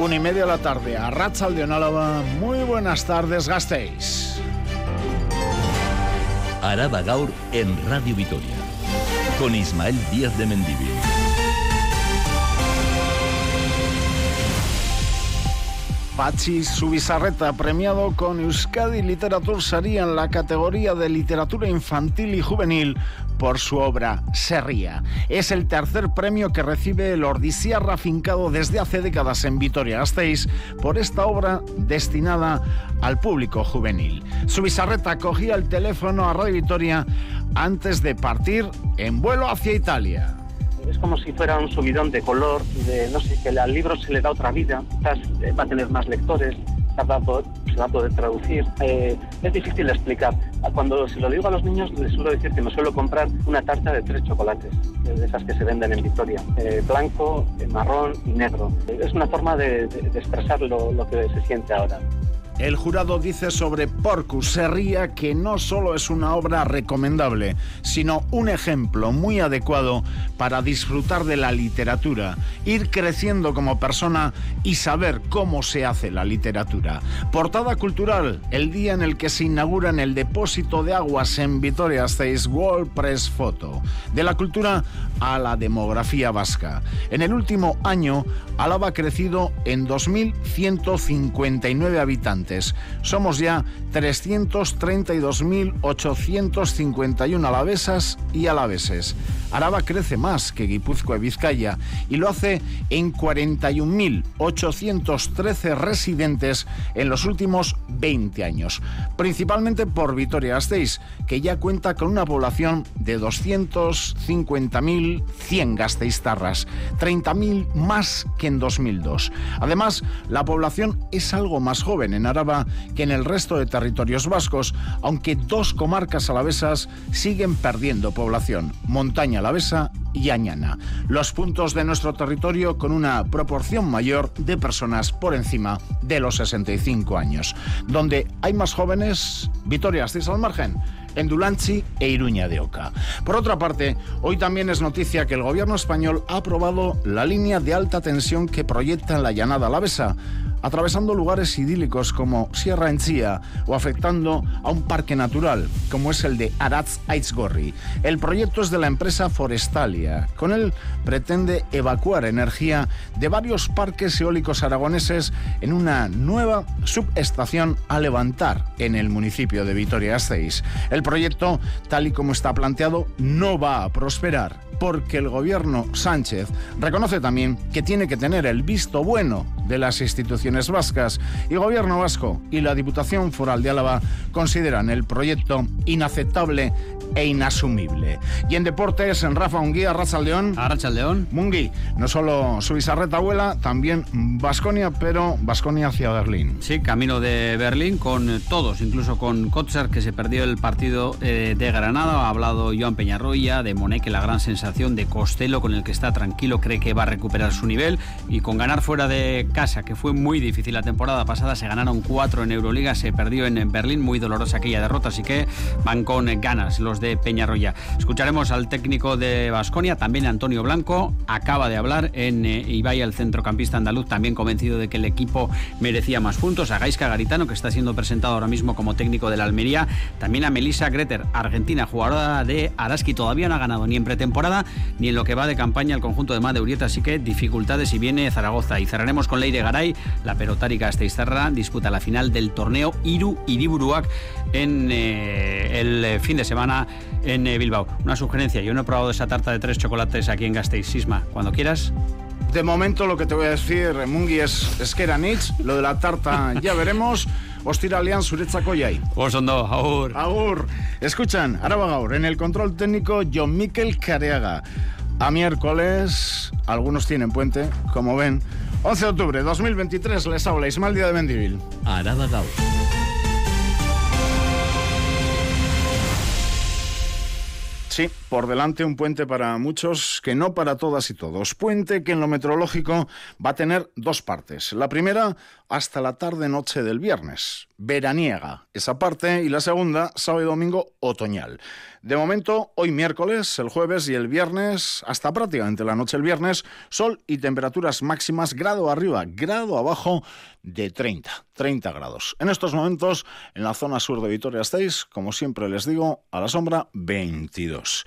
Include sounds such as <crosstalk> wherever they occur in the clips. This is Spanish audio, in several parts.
Una y media de la tarde a Ratzal de Onálava. Muy buenas tardes, gastéis. Araba Gaur en Radio Vitoria. Con Ismael Díaz de Mendivil. Pachi Subisarreta, premiado con Euskadi Literatur Saría en la categoría de literatura infantil y juvenil por su obra Serría. Es el tercer premio que recibe el Ordisiarra afincado desde hace décadas en Vitoria-Gasteiz por esta obra destinada al público juvenil. Subisarreta cogía el teléfono a Radio Vitoria antes de partir en vuelo hacia Italia es como si fuera un subidón de color, de no sé, que al libro se le da otra vida, quizás eh, va a tener más lectores, se va a poder, traducir. Eh, es difícil explicar. Cuando se lo digo a los niños, les suelo decir que me suelo comprar una tarta de tres chocolates, de esas que se venden en Victoria, eh, blanco, marrón y negro. Es una forma de, expresar lo que se siente ahora. El jurado dice sobre Porcus Serría que no solo es una obra recomendable, sino un ejemplo muy adecuado para disfrutar de la literatura, ir creciendo como persona y saber cómo se hace la literatura. Portada cultural, el día en el que se inaugura en el depósito de aguas en Vitoria 6 World Press Photo. De la cultura a la demografía vasca. En el último año, Álava ha crecido en 2.159 habitantes somos ya 332.851 alavesas y alaveses. Araba crece más que Guipúzcoa y Vizcaya y lo hace en 41.813 residentes en los últimos 20 años, principalmente por Vitoria-Gasteiz, que ya cuenta con una población de 250.100 gasteiztarras, 30.000 más que en 2002. Además, la población es algo más joven en Araba que en el resto de territorios vascos, aunque dos comarcas alavesas siguen perdiendo población, Montaña Alavesa y Añana, los puntos de nuestro territorio con una proporción mayor de personas por encima de los 65 años. Donde hay más jóvenes, Vitoria estáis al margen en Dulanchi e Iruña de Oca. Por otra parte, hoy también es noticia que el gobierno español ha aprobado la línea de alta tensión que proyecta en la llanada alavesa atravesando lugares idílicos como Sierra Enchía o afectando a un parque natural como es el de Aratz Aitzgorri. El proyecto es de la empresa Forestalia. Con él pretende evacuar energía de varios parques eólicos aragoneses en una nueva subestación a levantar en el municipio de Vitoria-Gasteiz. El proyecto, tal y como está planteado, no va a prosperar porque el gobierno Sánchez reconoce también que tiene que tener el visto bueno de las instituciones vascas y gobierno vasco y la Diputación Foral de Álava consideran el proyecto inaceptable e inasumible. Y en deportes, en Rafa Unguía, Racha León. Racha León. Mungui, no solo su abuela, también Basconia, pero Basconia hacia Berlín. Sí, camino de Berlín con todos, incluso con Kotzer, que se perdió el partido eh, de Granada. Ha hablado Joan Peñarroya, de Moneque, la gran sensación de Costello, con el que está tranquilo, cree que va a recuperar su nivel. Y con ganar fuera de casa, que fue muy difícil la temporada pasada, se ganaron cuatro en Euroliga, se perdió en Berlín, muy dolorosa aquella derrota, así que van con ganas los de Peñarroya. Escucharemos al técnico de Basconia, también Antonio Blanco, acaba de hablar en eh, Ibai, el centrocampista andaluz, también convencido de que el equipo merecía más puntos. A Gaisca Garitano, que está siendo presentado ahora mismo como técnico de la Almería, también a Melissa Greter, argentina, jugadora de Araski, todavía no ha ganado ni en pretemporada ni en lo que va de campaña el conjunto de Made Urieta, así que dificultades y viene Zaragoza. Y cerraremos con Leire Garay, la pelotárica Esteizarra, disputa la final del torneo Iru Iriburuak en eh, el fin de semana en eh, Bilbao. Una sugerencia, yo no he probado esa tarta de tres chocolates aquí en Gasteiz. Sisma, cuando quieras. De momento lo que te voy a decir, Mungi, es, es que era Nietzsche, lo de la tarta <laughs> ya veremos. Ostiralean zuretzako jai. Osondo, agur. Agur. Escuchan, Araba Gaur, en el control técnico John Miquel Careaga. A miércoles, algunos tienen puente, como ven. 11 de octubre 2023 les habla Ismael Día de Mendivil. Araba Gaur. Sí, Por delante un puente para muchos que no para todas y todos. Puente que en lo meteorológico va a tener dos partes. La primera hasta la tarde-noche del viernes, veraniega esa parte, y la segunda, sábado y domingo, otoñal. De momento, hoy miércoles, el jueves y el viernes, hasta prácticamente la noche del viernes, sol y temperaturas máximas grado arriba, grado abajo de 30, 30 grados. En estos momentos, en la zona sur de Vitoria estáis, como siempre les digo, a la sombra 22.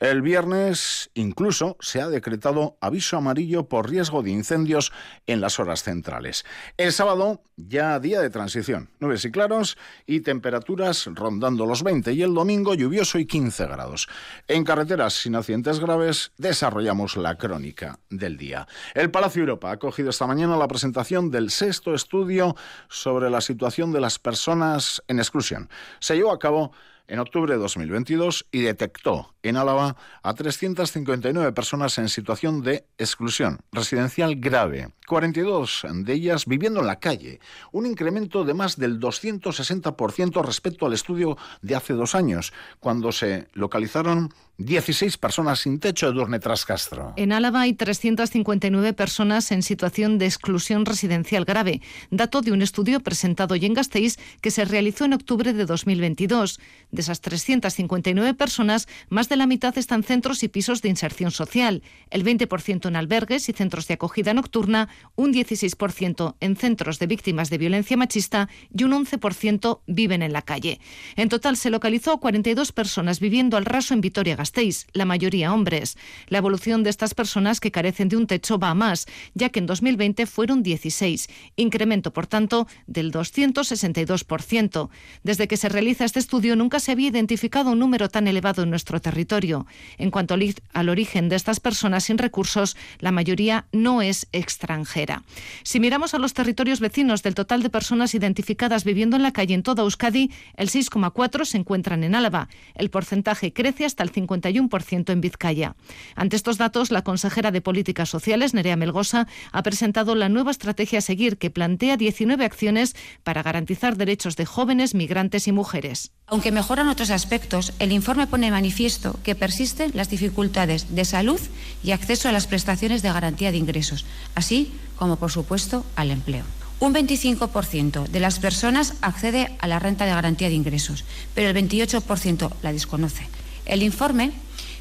El viernes incluso se ha decretado aviso amarillo por riesgo de incendios en las horas centrales. El sábado ya día de transición, nubes y claros y temperaturas rondando los 20 y el domingo lluvioso y 15 grados. En carreteras sin accidentes graves desarrollamos la crónica del día. El Palacio Europa ha acogido esta mañana la presentación del sexto estudio sobre la situación de las personas en exclusión. Se llevó a cabo en octubre de 2022 y detectó en Álava a 359 personas en situación de exclusión residencial grave, 42 de ellas viviendo en la calle, un incremento de más del 260% respecto al estudio de hace dos años, cuando se localizaron 16 personas sin techo de Durne Castro. En Álava hay 359 personas en situación de exclusión residencial grave, dato de un estudio presentado hoy en Gasteiz que se realizó en octubre de 2022. De esas 359 personas, más de la mitad están en centros y pisos de inserción social, el 20% en albergues y centros de acogida nocturna, un 16% en centros de víctimas de violencia machista y un 11% viven en la calle. En total se localizó 42 personas viviendo al raso en Vitoria-Gasteiz la mayoría hombres. La evolución de estas personas que carecen de un techo va a más, ya que en 2020 fueron 16, incremento, por tanto, del 262%. Desde que se realiza este estudio nunca se había identificado un número tan elevado en nuestro territorio. En cuanto al origen de estas personas sin recursos, la mayoría no es extranjera. Si miramos a los territorios vecinos del total de personas identificadas viviendo en la calle en toda Euskadi, el 6,4 se encuentran en Álava. El porcentaje crece hasta el 50 en Vizcaya. Ante estos datos, la consejera de Políticas Sociales, Nerea Melgosa, ha presentado la nueva estrategia a seguir que plantea 19 acciones para garantizar derechos de jóvenes, migrantes y mujeres. Aunque mejoran otros aspectos, el informe pone manifiesto que persisten las dificultades de salud y acceso a las prestaciones de garantía de ingresos, así como, por supuesto, al empleo. Un 25% de las personas accede a la renta de garantía de ingresos, pero el 28% la desconoce. El informe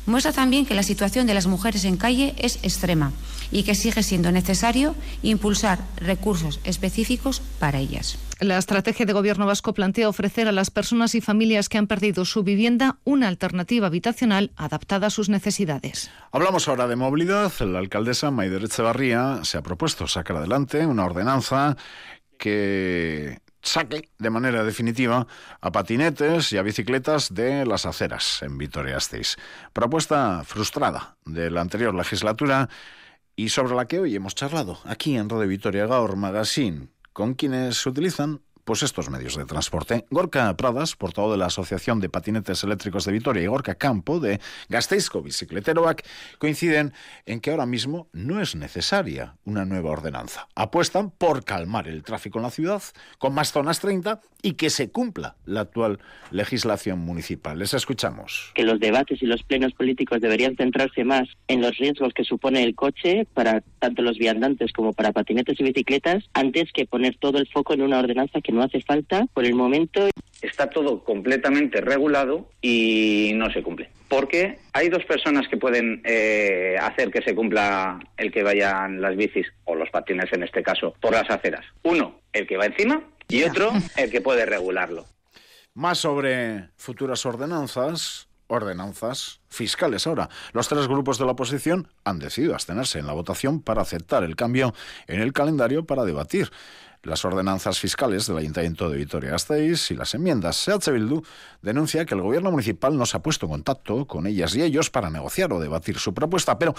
muestra también que la situación de las mujeres en calle es extrema y que sigue siendo necesario impulsar recursos específicos para ellas. La estrategia de Gobierno vasco plantea ofrecer a las personas y familias que han perdido su vivienda una alternativa habitacional adaptada a sus necesidades. Hablamos ahora de movilidad. La alcaldesa Maider Echevarría se ha propuesto sacar adelante una ordenanza que saque de manera definitiva a patinetes y a bicicletas de las aceras en Vitoria-Gasteiz. Propuesta frustrada de la anterior legislatura y sobre la que hoy hemos charlado aquí en Radio Vitoria Gaur Magazine con quienes utilizan pues estos medios de transporte. Gorka Pradas, portavoz de la Asociación de Patinetes Eléctricos de Vitoria, y Gorka Campo, de Gasteizco Bicicleteroac, coinciden en que ahora mismo no es necesaria una nueva ordenanza. Apuestan por calmar el tráfico en la ciudad, con más zonas 30, y que se cumpla la actual legislación municipal. Les escuchamos. Que los debates y los plenos políticos deberían centrarse más en los riesgos que supone el coche para tanto los viandantes como para patinetes y bicicletas, antes que poner todo el foco en una ordenanza que no no hace falta por el momento. Está todo completamente regulado y no se cumple. Porque hay dos personas que pueden eh, hacer que se cumpla el que vayan las bicis, o los patines en este caso, por las aceras. Uno, el que va encima, y otro, <laughs> el que puede regularlo. Más sobre futuras ordenanzas, ordenanzas fiscales. Ahora, los tres grupos de la oposición han decidido abstenerse en la votación para aceptar el cambio en el calendario para debatir las ordenanzas fiscales del Ayuntamiento de Vitoria-Gasteiz y las enmiendas. SEATSE Bildu denuncia que el gobierno municipal no se ha puesto en contacto con ellas y ellos para negociar o debatir su propuesta, pero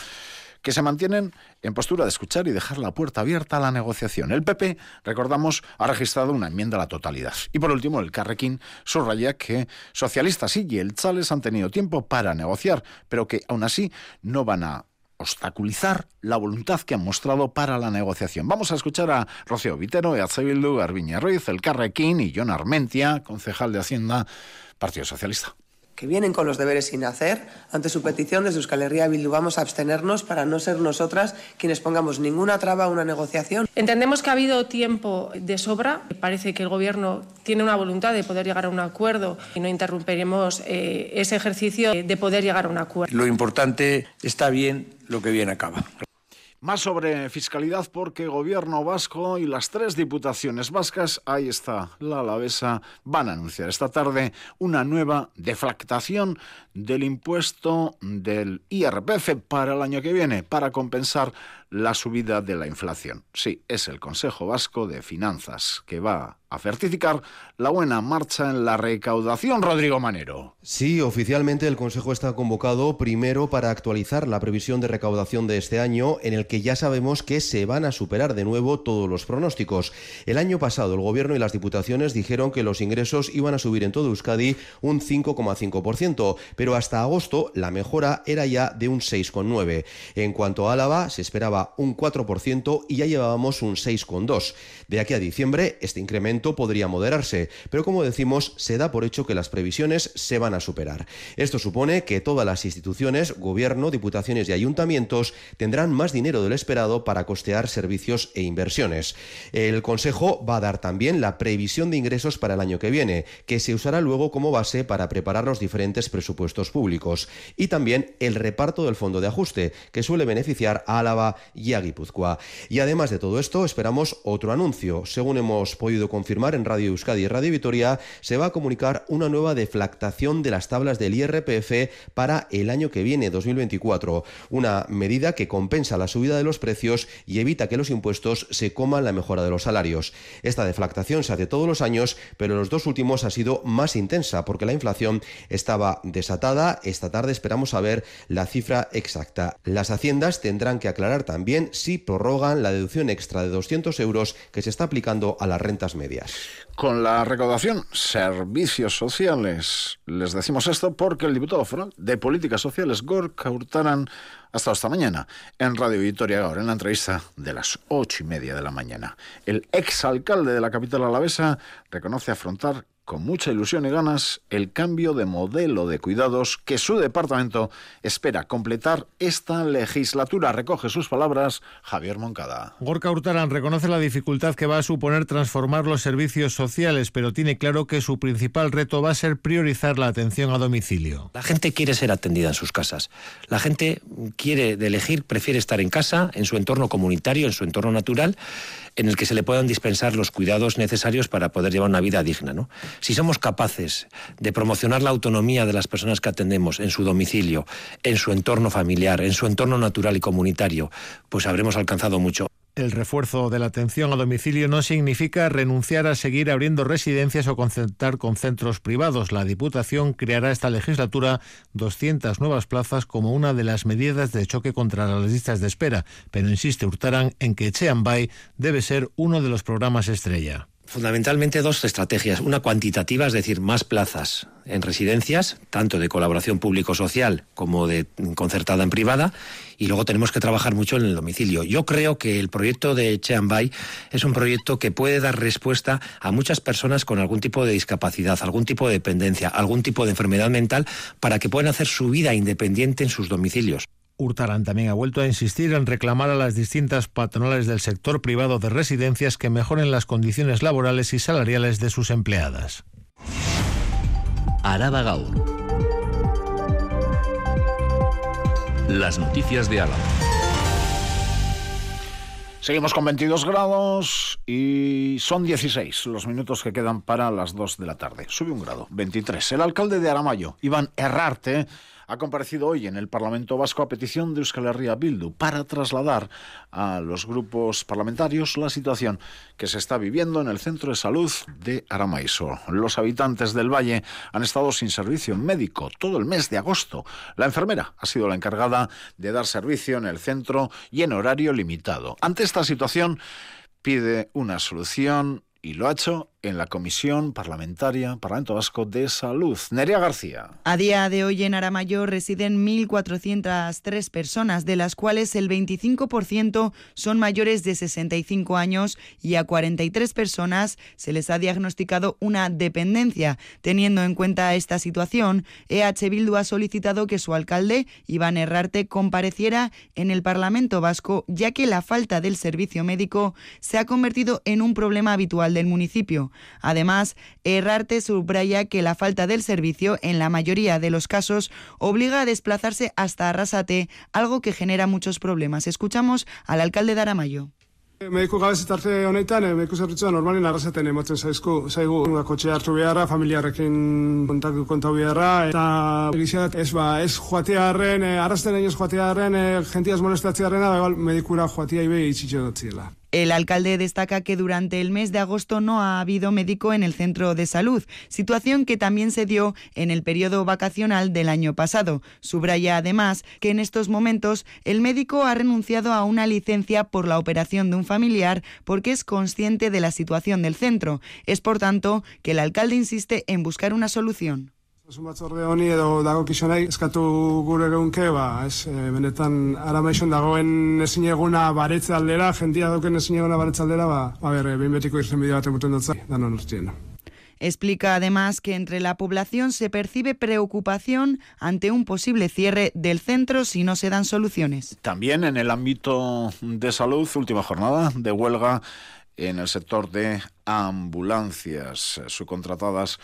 que se mantienen en postura de escuchar y dejar la puerta abierta a la negociación. El PP, recordamos, ha registrado una enmienda a la totalidad. Y por último, el Carrequín subraya que socialistas y Chales han tenido tiempo para negociar, pero que aún así no van a obstaculizar la voluntad que han mostrado para la negociación. Vamos a escuchar a Rocío Vitero, EH Bildu, Arviña Ruiz, el Carrequín y John Armentia, concejal de Hacienda, Partido Socialista que vienen con los deberes sin hacer. Ante su petición, desde Euskal Herria Bildu vamos a abstenernos para no ser nosotras quienes pongamos ninguna traba a una negociación. Entendemos que ha habido tiempo de sobra. Parece que el Gobierno tiene una voluntad de poder llegar a un acuerdo y no interrumpiremos eh, ese ejercicio de poder llegar a un acuerdo. Lo importante está bien, lo que bien acaba. Más sobre fiscalidad porque Gobierno vasco y las tres diputaciones vascas, ahí está la alavesa, van a anunciar esta tarde una nueva deflactación del impuesto del IRPF para el año que viene, para compensar la subida de la inflación. Sí, es el Consejo Vasco de Finanzas que va a certificar la buena marcha en la recaudación, Rodrigo Manero. Sí, oficialmente el Consejo está convocado primero para actualizar la previsión de recaudación de este año, en el que ya sabemos que se van a superar de nuevo todos los pronósticos. El año pasado el Gobierno y las Diputaciones dijeron que los ingresos iban a subir en todo Euskadi un 5,5%, pero hasta agosto la mejora era ya de un 6,9%. En cuanto a Álava, se esperaba un 4% y ya llevábamos un 6,2%. De aquí a diciembre, este incremento podría moderarse, pero como decimos, se da por hecho que las previsiones se van a superar. Esto supone que todas las instituciones, gobierno, diputaciones y ayuntamientos tendrán más dinero del esperado para costear servicios e inversiones. El Consejo va a dar también la previsión de ingresos para el año que viene, que se usará luego como base para preparar los diferentes presupuestos públicos, y también el reparto del fondo de ajuste, que suele beneficiar a Álava y a Guipúzcoa. Y además de todo esto, esperamos otro anuncio. Según hemos podido confirmar, en Radio Euskadi y Radio Vitoria, se va a comunicar una nueva deflactación de las tablas del IRPF para el año que viene, 2024. Una medida que compensa la subida de los precios y evita que los impuestos se coman la mejora de los salarios. Esta deflactación se hace todos los años, pero los dos últimos ha sido más intensa porque la inflación estaba desatada. Esta tarde esperamos saber la cifra exacta. Las haciendas tendrán que aclarar también si prorrogan la deducción extra de 200 euros que se está aplicando a las rentas medias. Con la recaudación servicios sociales, les decimos esto porque el diputado foral de Políticas Sociales, Gorka Hurtaran, ha estado esta mañana en Radio Victoria ahora en la entrevista de las ocho y media de la mañana. El exalcalde de la capital alavesa reconoce afrontar con mucha ilusión y ganas el cambio de modelo de cuidados que su departamento espera completar esta legislatura. Recoge sus palabras Javier Moncada. Gorka Hurtaran reconoce la dificultad que va a suponer transformar los servicios sociales, pero tiene claro que su principal reto va a ser priorizar la atención a domicilio. La gente quiere ser atendida en sus casas. La gente quiere de elegir, prefiere estar en casa, en su entorno comunitario, en su entorno natural, en el que se le puedan dispensar los cuidados necesarios para poder llevar una vida digna. ¿no? Si somos capaces de promocionar la autonomía de las personas que atendemos en su domicilio, en su entorno familiar, en su entorno natural y comunitario, pues habremos alcanzado mucho. El refuerzo de la atención a domicilio no significa renunciar a seguir abriendo residencias o concertar con centros privados. La Diputación creará esta legislatura 200 nuevas plazas como una de las medidas de choque contra las listas de espera, pero insiste Hurtaran en que Cheambay debe ser uno de los programas estrella. Fundamentalmente dos estrategias. Una cuantitativa, es decir, más plazas en residencias, tanto de colaboración público-social como de concertada en privada, y luego tenemos que trabajar mucho en el domicilio. Yo creo que el proyecto de Cheambay es un proyecto que puede dar respuesta a muchas personas con algún tipo de discapacidad, algún tipo de dependencia, algún tipo de enfermedad mental, para que puedan hacer su vida independiente en sus domicilios. Hurtaran también ha vuelto a insistir en reclamar a las distintas patronales del sector privado de residencias que mejoren las condiciones laborales y salariales de sus empleadas. Araba Gaur. Las noticias de Álava. Seguimos con 22 grados y son 16 los minutos que quedan para las 2 de la tarde. Sube un grado, 23. El alcalde de Aramayo, Iván Errarte, ha comparecido hoy en el Parlamento Vasco a petición de Euskal Herria Bildu para trasladar a los grupos parlamentarios la situación que se está viviendo en el centro de salud de Aramaiso. Los habitantes del valle han estado sin servicio médico todo el mes de agosto. La enfermera ha sido la encargada de dar servicio en el centro y en horario limitado. Ante esta situación pide una solución y lo ha hecho en la Comisión Parlamentaria Parlamento Vasco de Salud. Nerea García. A día de hoy en Aramayo residen 1.403 personas, de las cuales el 25% son mayores de 65 años y a 43 personas se les ha diagnosticado una dependencia. Teniendo en cuenta esta situación, EH Bildu ha solicitado que su alcalde, Iván Herrarte, compareciera en el Parlamento Vasco, ya que la falta del servicio médico se ha convertido en un problema habitual del municipio. Además, Errarte subraya que la falta del servicio, en la mayoría de los casos, obliga a desplazarse hasta Arrasate, algo que genera muchos problemas. Escuchamos al alcalde de Aramayo. Mediku gabez tarte honetan, eh, mediku zerbitzua normalin arrazaten ematen zaizku, zaigu kotxe hartu beharra, familiarrekin kontatu kontatu beharra, eta egizat ez ba, ez joatearen, eh, arrazaten ez joatearen, eh, jentiaz molestatzearrena, ba, medikura joatea ibe itxitxe dutziela. El alcalde destaca que durante el mes de agosto no ha habido médico en el centro de salud, situación que también se dio en el periodo vacacional del año pasado. Subraya además que en estos momentos el médico ha renunciado a una licencia por la operación de un familiar porque es consciente de la situación del centro. Es por tanto que el alcalde insiste en buscar una solución. Osasun batzorde honi edo dago kizonai eskatu gure geunke, ba, ez, e, benetan aramaixon dagoen ezin eguna baretze aldera, jentia dauken ezin eguna baretze aldera, ba, ba ber, behin betiko irzen bideo bat emuten dutza, danon urtien. Explica además que entre la población se percibe preocupación ante un posible cierre del centro si no se dan soluciones. También en el ámbito de salud, última jornada de huelga en el sector de ambulancias subcontratadas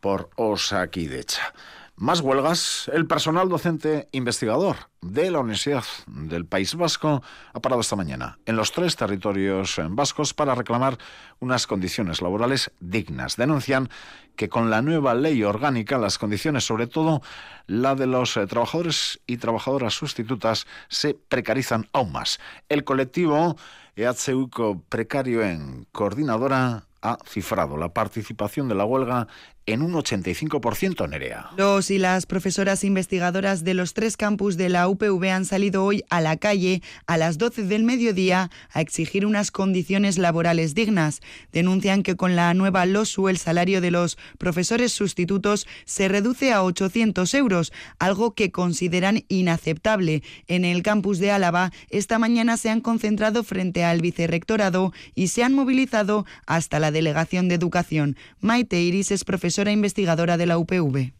por Osakidecha. Más huelgas. El personal docente investigador de la Universidad del País Vasco ha parado esta mañana en los tres territorios vascos para reclamar unas condiciones laborales dignas. Denuncian que con la nueva ley orgánica las condiciones, sobre todo la de los eh, trabajadores y trabajadoras sustitutas, se precarizan aún más. El colectivo EHUCO Precario en Coordinadora ha cifrado la participación de la huelga en un 85% Nerea. Los y las profesoras investigadoras de los tres campus de la UPV han salido hoy a la calle a las 12 del mediodía a exigir unas condiciones laborales dignas. Denuncian que con la nueva LOSU el salario de los profesores sustitutos se reduce a 800 euros, algo que consideran inaceptable. En el campus de Álava esta mañana se han concentrado frente al vicerrectorado y se han movilizado hasta la delegación de educación. Maite Iris es profesora investigadora de la UPV.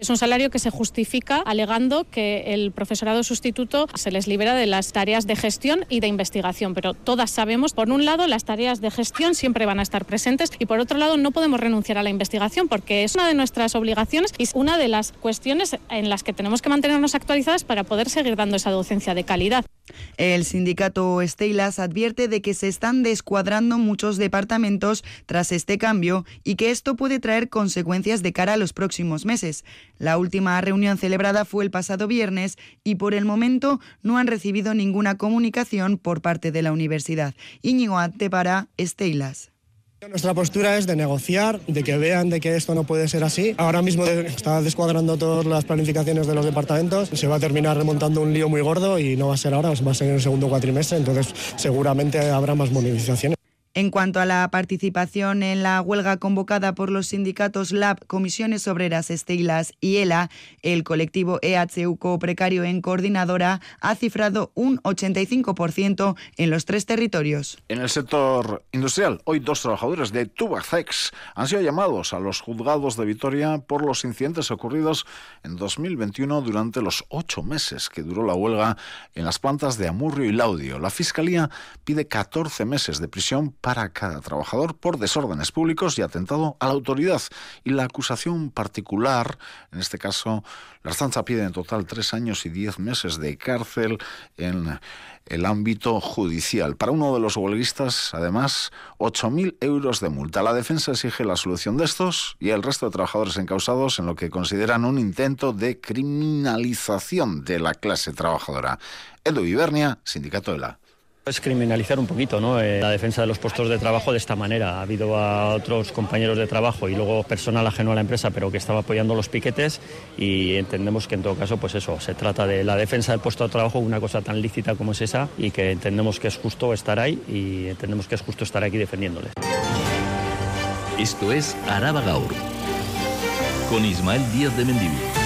Es un salario que se justifica alegando que el profesorado sustituto se les libera de las tareas de gestión y de investigación, pero todas sabemos, por un lado, las tareas de gestión siempre van a estar presentes y por otro lado no podemos renunciar a la investigación porque es una de nuestras obligaciones y es una de las cuestiones en las que tenemos que mantenernos actualizadas para poder seguir dando esa docencia de calidad. El sindicato Estelas advierte de que se están descuadrando muchos departamentos tras este cambio y que esto puede traer consecuencias de cara a los próximos meses. La última reunión celebrada fue el pasado viernes y por el momento no han recibido ninguna comunicación por parte de la universidad. Íñigo Ante para Estelas. Nuestra postura es de negociar, de que vean de que esto no puede ser así. Ahora mismo está descuadrando todas las planificaciones de los departamentos. Se va a terminar remontando un lío muy gordo y no va a ser ahora, va a ser en el segundo cuatrimestre, entonces seguramente habrá más movilizaciones. En cuanto a la participación en la huelga convocada por los sindicatos LAB, Comisiones Obreras Estelas y ELA, el colectivo EHUCO Precario en Coordinadora ha cifrado un 85% en los tres territorios. En el sector industrial, hoy dos trabajadores de Tubacex han sido llamados a los juzgados de Vitoria por los incidentes ocurridos en 2021 durante los ocho meses que duró la huelga en las plantas de Amurrio y Laudio. La Fiscalía pide 14 meses de prisión para cada trabajador por desórdenes públicos y atentado a la autoridad. Y la acusación particular, en este caso, la Estanza pide en total tres años y diez meses de cárcel en el ámbito judicial. Para uno de los huelguistas, además, 8.000 euros de multa. La defensa exige la solución de estos y el resto de trabajadores encausados en lo que consideran un intento de criminalización de la clase trabajadora. Edu Ibernia, Sindicato de la es criminalizar un poquito ¿no? Eh, la defensa de los puestos de trabajo de esta manera. Ha habido a otros compañeros de trabajo y luego personal ajeno a la empresa, pero que estaba apoyando los piquetes y entendemos que en todo caso, pues eso, se trata de la defensa del puesto de trabajo, una cosa tan lícita como es esa y que entendemos que es justo estar ahí y entendemos que es justo estar aquí defendiéndole. Esto es Araba Gaur, con Ismael Díaz de Mendivil.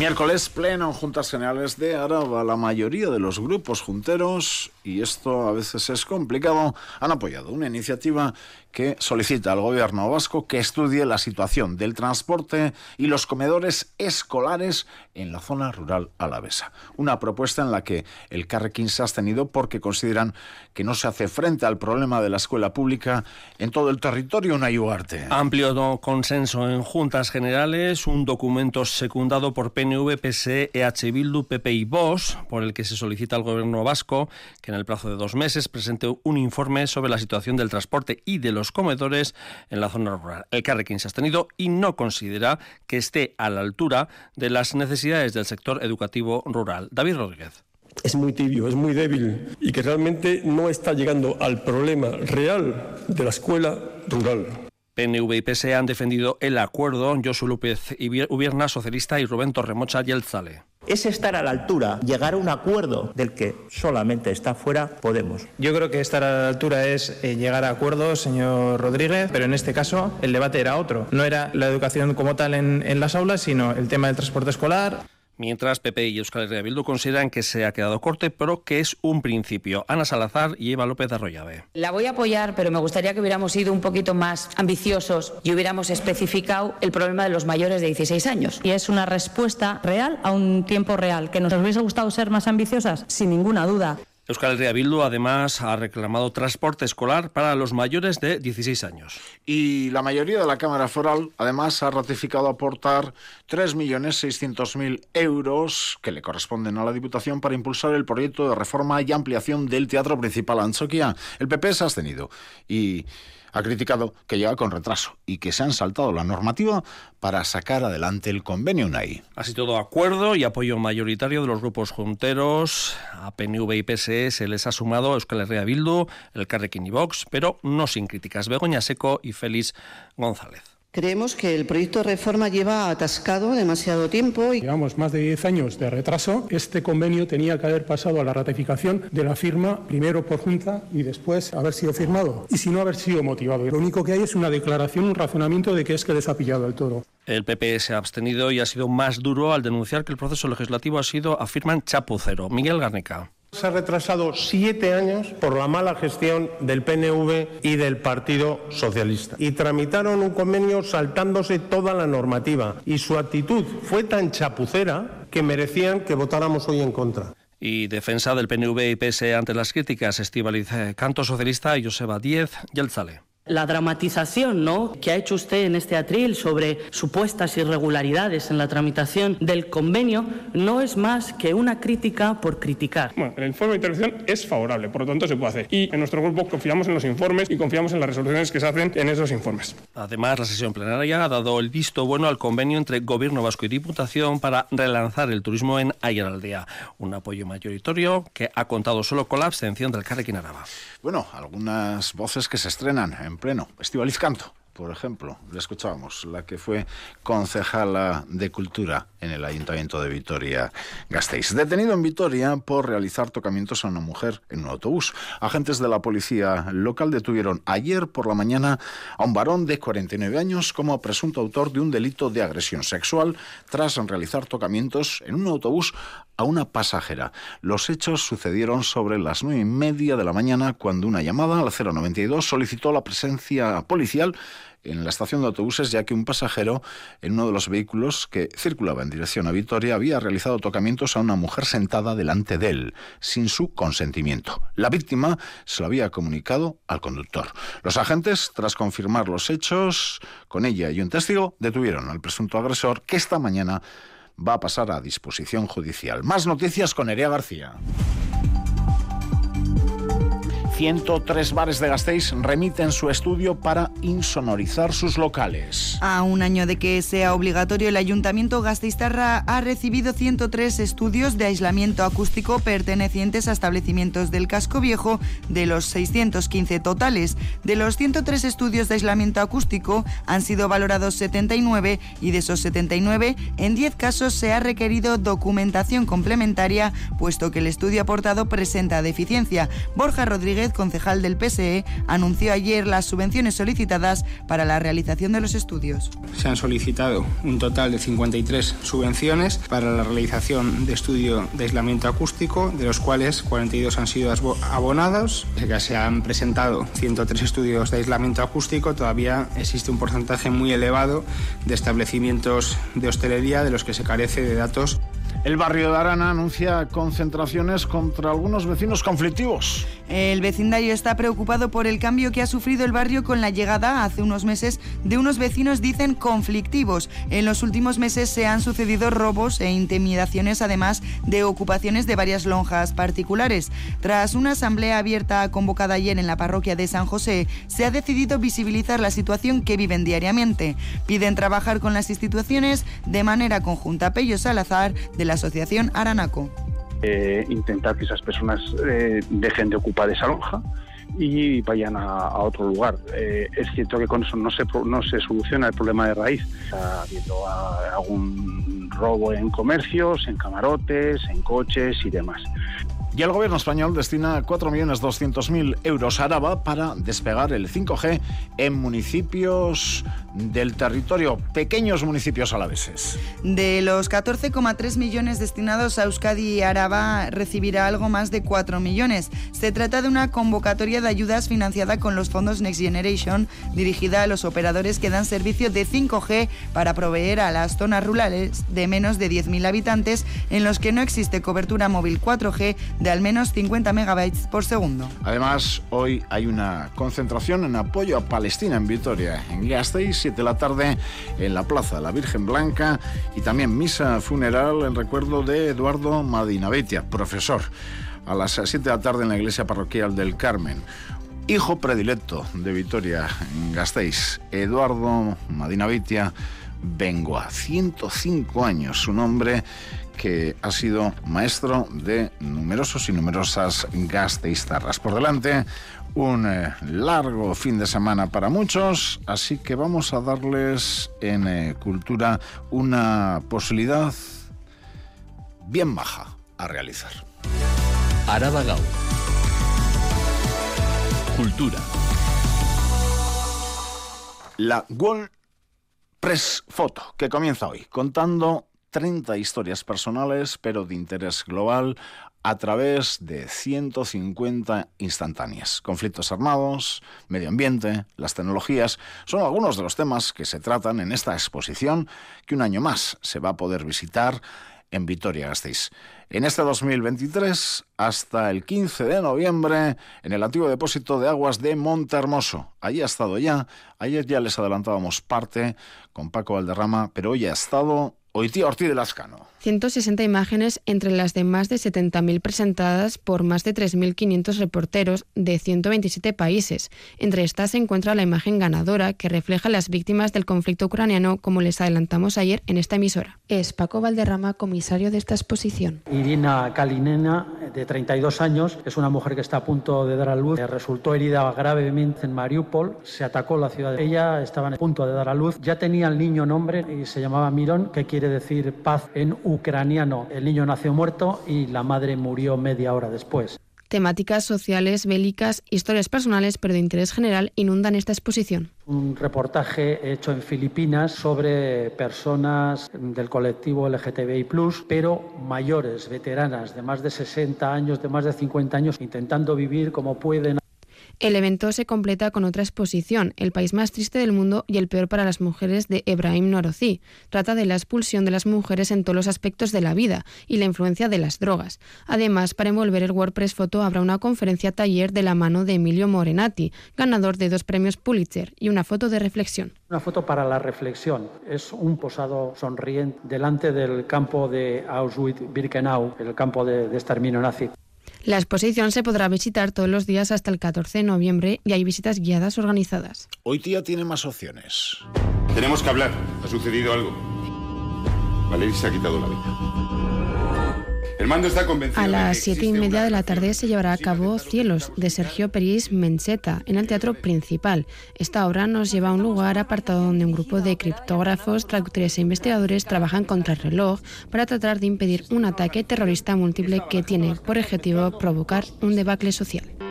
Miércoles pleno en Juntas Generales de Araba. La mayoría de los grupos junteros, y esto a veces es complicado, han apoyado una iniciativa que solicita al gobierno vasco que estudie la situación del transporte y los comedores escolares en la zona rural alavesa. Una propuesta en la que el Carrequín se ha abstenido porque consideran que no se hace frente al problema de la escuela pública en todo el territorio Ugarte. Amplio consenso en Juntas Generales, un documento secundado por PNV, PSE, EH Bildu, PP y VOS, por el que se solicita al gobierno vasco que en el plazo de dos meses presente un informe sobre la situación del transporte y de los los comedores en la zona rural. El Carrequín se ha abstenido y no considera que esté a la altura de las necesidades del sector educativo rural. David Rodríguez es muy tibio, es muy débil y que realmente no está llegando al problema real de la escuela rural. PNV y PSE han defendido el acuerdo. Josu López Ubierna, socialista, y Rubén Torremocha, Yelzale es estar a la altura, llegar a un acuerdo del que solamente está fuera Podemos. Yo creo que estar a la altura es eh, llegar a acuerdos, señor Rodríguez, pero en este caso el debate era otro. No era la educación como tal en, en las aulas, sino el tema del transporte escolar. Mientras PP y Euskal Herria Bildu consideran que se ha quedado corte, pero que es un principio. Ana Salazar y Eva López de Arroyave. La voy a apoyar, pero me gustaría que hubiéramos sido un poquito más ambiciosos y hubiéramos especificado el problema de los mayores de 16 años. Y es una respuesta real a un tiempo real. ¿Que nos hubiese gustado ser más ambiciosas? Sin ninguna duda. Euskal Herria además ha reclamado transporte escolar para los mayores de 16 años. Y la mayoría de la Cámara Foral además ha ratificado aportar 3.600.000 euros que le corresponden a la Diputación para impulsar el proyecto de reforma y ampliación del Teatro Principal Anchoquia. El PP se ha abstenido y ha criticado que llega con retraso y que se han saltado la normativa para sacar adelante el convenio UNAI. Así todo acuerdo y apoyo mayoritario de los grupos junteros. A PNV y PSE se les ha sumado Euskal Herria Bildu, el Carrequín y Vox, pero no sin críticas. Begoña Seco y Félix González. Creemos que el proyecto de reforma lleva atascado demasiado tiempo. Y... Llevamos más de 10 años de retraso. Este convenio tenía que haber pasado a la ratificación de la firma, primero por Junta y después haber sido firmado. Y si no, haber sido motivado. lo único que hay es una declaración, un razonamiento de que es que les ha pillado el todo. El PP se ha abstenido y ha sido más duro al denunciar que el proceso legislativo ha sido, afirman, chapucero. Miguel Garnica. Se ha retrasado siete años por la mala gestión del PNV y del Partido Socialista. Y tramitaron un convenio saltándose toda la normativa. Y su actitud fue tan chapucera que merecían que votáramos hoy en contra y defensa del PNV y PS ante las críticas, Estivaliz Canto Socialista y Joseba Díez Yelzale la dramatización ¿no? que ha hecho usted en este atril sobre supuestas irregularidades en la tramitación del convenio no es más que una crítica por criticar. Bueno, el informe de intervención es favorable, por lo tanto se puede hacer. Y en nuestro grupo confiamos en los informes y confiamos en las resoluciones que se hacen en esos informes. Además, la sesión plenaria ha dado el visto bueno al convenio entre Gobierno Vasco y Diputación para relanzar el turismo en Ayaraldea. Un apoyo mayoritario que ha contado solo con la abstención del Carrequín Araba. Bueno, algunas voces que se estrenan en pleno. Estivaliz Canto por ejemplo, le escuchábamos, la que fue concejala de Cultura en el Ayuntamiento de Vitoria-Gasteiz. Detenido en Vitoria por realizar tocamientos a una mujer en un autobús. Agentes de la policía local detuvieron ayer por la mañana a un varón de 49 años como presunto autor de un delito de agresión sexual tras realizar tocamientos en un autobús a una pasajera. Los hechos sucedieron sobre las nueve y media de la mañana cuando una llamada al 092 solicitó la presencia policial en la estación de autobuses, ya que un pasajero en uno de los vehículos que circulaba en dirección a Vitoria había realizado tocamientos a una mujer sentada delante de él, sin su consentimiento. La víctima se lo había comunicado al conductor. Los agentes, tras confirmar los hechos, con ella y un testigo, detuvieron al presunto agresor que esta mañana va a pasar a disposición judicial. Más noticias con Erea García. 103 bares de Gasteiz remiten su estudio para insonorizar sus locales. A un año de que sea obligatorio, el Ayuntamiento Gasteiztarra ha recibido 103 estudios de aislamiento acústico pertenecientes a establecimientos del casco viejo de los 615 totales. De los 103 estudios de aislamiento acústico han sido valorados 79 y de esos 79, en 10 casos se ha requerido documentación complementaria, puesto que el estudio aportado presenta deficiencia. Borja Rodríguez Concejal del PSE, anunció ayer las subvenciones solicitadas para la realización de los estudios. Se han solicitado un total de 53 subvenciones para la realización de estudio de aislamiento acústico, de los cuales 42 han sido abonados. Ya se han presentado 103 estudios de aislamiento acústico, todavía existe un porcentaje muy elevado de establecimientos de hostelería de los que se carece de datos el barrio de Arana anuncia concentraciones contra algunos vecinos conflictivos. El vecindario está preocupado por el cambio que ha sufrido el barrio con la llegada hace unos meses de unos vecinos, dicen, conflictivos. En los últimos meses se han sucedido robos e intimidaciones, además de ocupaciones de varias lonjas particulares. Tras una asamblea abierta convocada ayer en la parroquia de San José, se ha decidido visibilizar la situación que viven diariamente. Piden trabajar con las instituciones de manera conjunta. Pello Salazar, de la Asociación Aranaco. Eh, intentar que esas personas eh, dejen de ocupar esa lonja y vayan a, otro lugar. Eh, es cierto que con eso no se, no se soluciona el problema de raíz. Está habiendo algún robo en comercios, en camarotes, en coches y demás. Y el gobierno español destina 4.200.000 euros a Araba para despegar el 5G en municipios del territorio, pequeños municipios alaveses. De los 14,3 millones destinados a Euskadi y Araba, recibirá algo más de 4 millones. Se trata de una convocatoria de ayudas financiada con los fondos Next Generation, dirigida a los operadores que dan servicio de 5G para proveer a las zonas rurales de menos de 10.000 habitantes en los que no existe cobertura móvil 4G de al menos 50 megabytes por segundo. Además, hoy hay una concentración en apoyo a Palestina en Vitoria, en Gasteiz, 7 de la tarde, en la Plaza de la Virgen Blanca y también misa funeral en recuerdo de Eduardo Madinavetia, profesor, a las 7 de la tarde en la iglesia parroquial del Carmen hijo predilecto de Vitoria Gasteiz, Eduardo Madinavitia Bengoa, 105 años, su nombre que ha sido maestro de numerosos y numerosas gasteiztarras. Por delante, un eh, largo fin de semana para muchos, así que vamos a darles en eh, cultura una posibilidad bien baja a realizar. Araba Cultura. La World Press Photo, que comienza hoy, contando 30 historias personales, pero de interés global, a través de 150 instantáneas. Conflictos armados, medio ambiente, las tecnologías, son algunos de los temas que se tratan en esta exposición que un año más se va a poder visitar en Vitoria-Gasteiz. En este 2023, hasta el 15 de noviembre, en el antiguo depósito de aguas de Monte Hermoso. Allí ha estado ya, ayer ya les adelantábamos parte con Paco Valderrama, pero hoy ha estado Hoy Ortiz de Lascano. 160 imágenes entre las de más de 70.000 presentadas por más de 3.500 reporteros de 127 países. Entre estas se encuentra la imagen ganadora que refleja las víctimas del conflicto ucraniano, como les adelantamos ayer en esta emisora. Es Paco Valderrama, comisario de esta exposición. Irina Kalinena, de 32 años, es una mujer que está a punto de dar a luz. Resultó herida gravemente en Mariupol. Se atacó la ciudad. Ella estaba a punto de dar a luz. Ya tenía el niño nombre y se llamaba Mirón, que quiere decir paz en ucraniano. El niño nació muerto y la madre murió media hora después. Temáticas sociales, bélicas, historias personales, pero de interés general, inundan esta exposición. Un reportaje hecho en Filipinas sobre personas del colectivo LGTBI, pero mayores, veteranas, de más de 60 años, de más de 50 años, intentando vivir como pueden el evento se completa con otra exposición, El país más triste del mundo y el peor para las mujeres de Ebrahim Norozi. Trata de la expulsión de las mujeres en todos los aspectos de la vida y la influencia de las drogas. Además, para envolver el WordPress Foto habrá una conferencia taller de la mano de Emilio Morenati, ganador de dos premios Pulitzer, y una foto de reflexión. Una foto para la reflexión. Es un posado sonriente delante del campo de Auschwitz-Birkenau, el campo de exterminio nazi. La exposición se podrá visitar todos los días hasta el 14 de noviembre y hay visitas guiadas organizadas. Hoy tía tiene más opciones. Tenemos que hablar. Ha sucedido algo. Valeria se ha quitado la vida. A las siete y media de la tarde se llevará a cabo Cielos, de Sergio Peris Mencheta, en el Teatro Principal. Esta obra nos lleva a un lugar apartado donde un grupo de criptógrafos, traductores e investigadores trabajan contra el reloj para tratar de impedir un ataque terrorista múltiple que tiene por objetivo provocar un debacle social.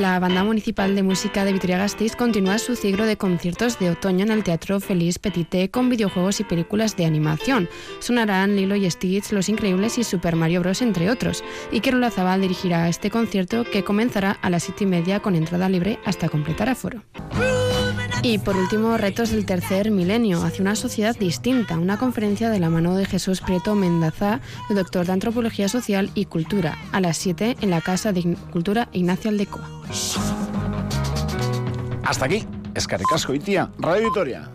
La Banda Municipal de Música de Vitoria-Gasteiz continúa su ciclo de conciertos de otoño en el Teatro Feliz Petite con videojuegos y películas de animación. Sonarán Lilo y Stitch, Los Increíbles y Super Mario Bros. entre otros. Iker Olazabal dirigirá este concierto que comenzará a las siete y media con entrada libre hasta completar aforo. Y por último, retos del tercer milenio hacia una sociedad distinta, una conferencia de la mano de Jesús Prieto Mendaza, el doctor de Antropología Social y Cultura, a las 7 en la Casa de Cultura Ignacio Aldecoa. Hasta aquí, Escaricasco y tía, Radio Victoria.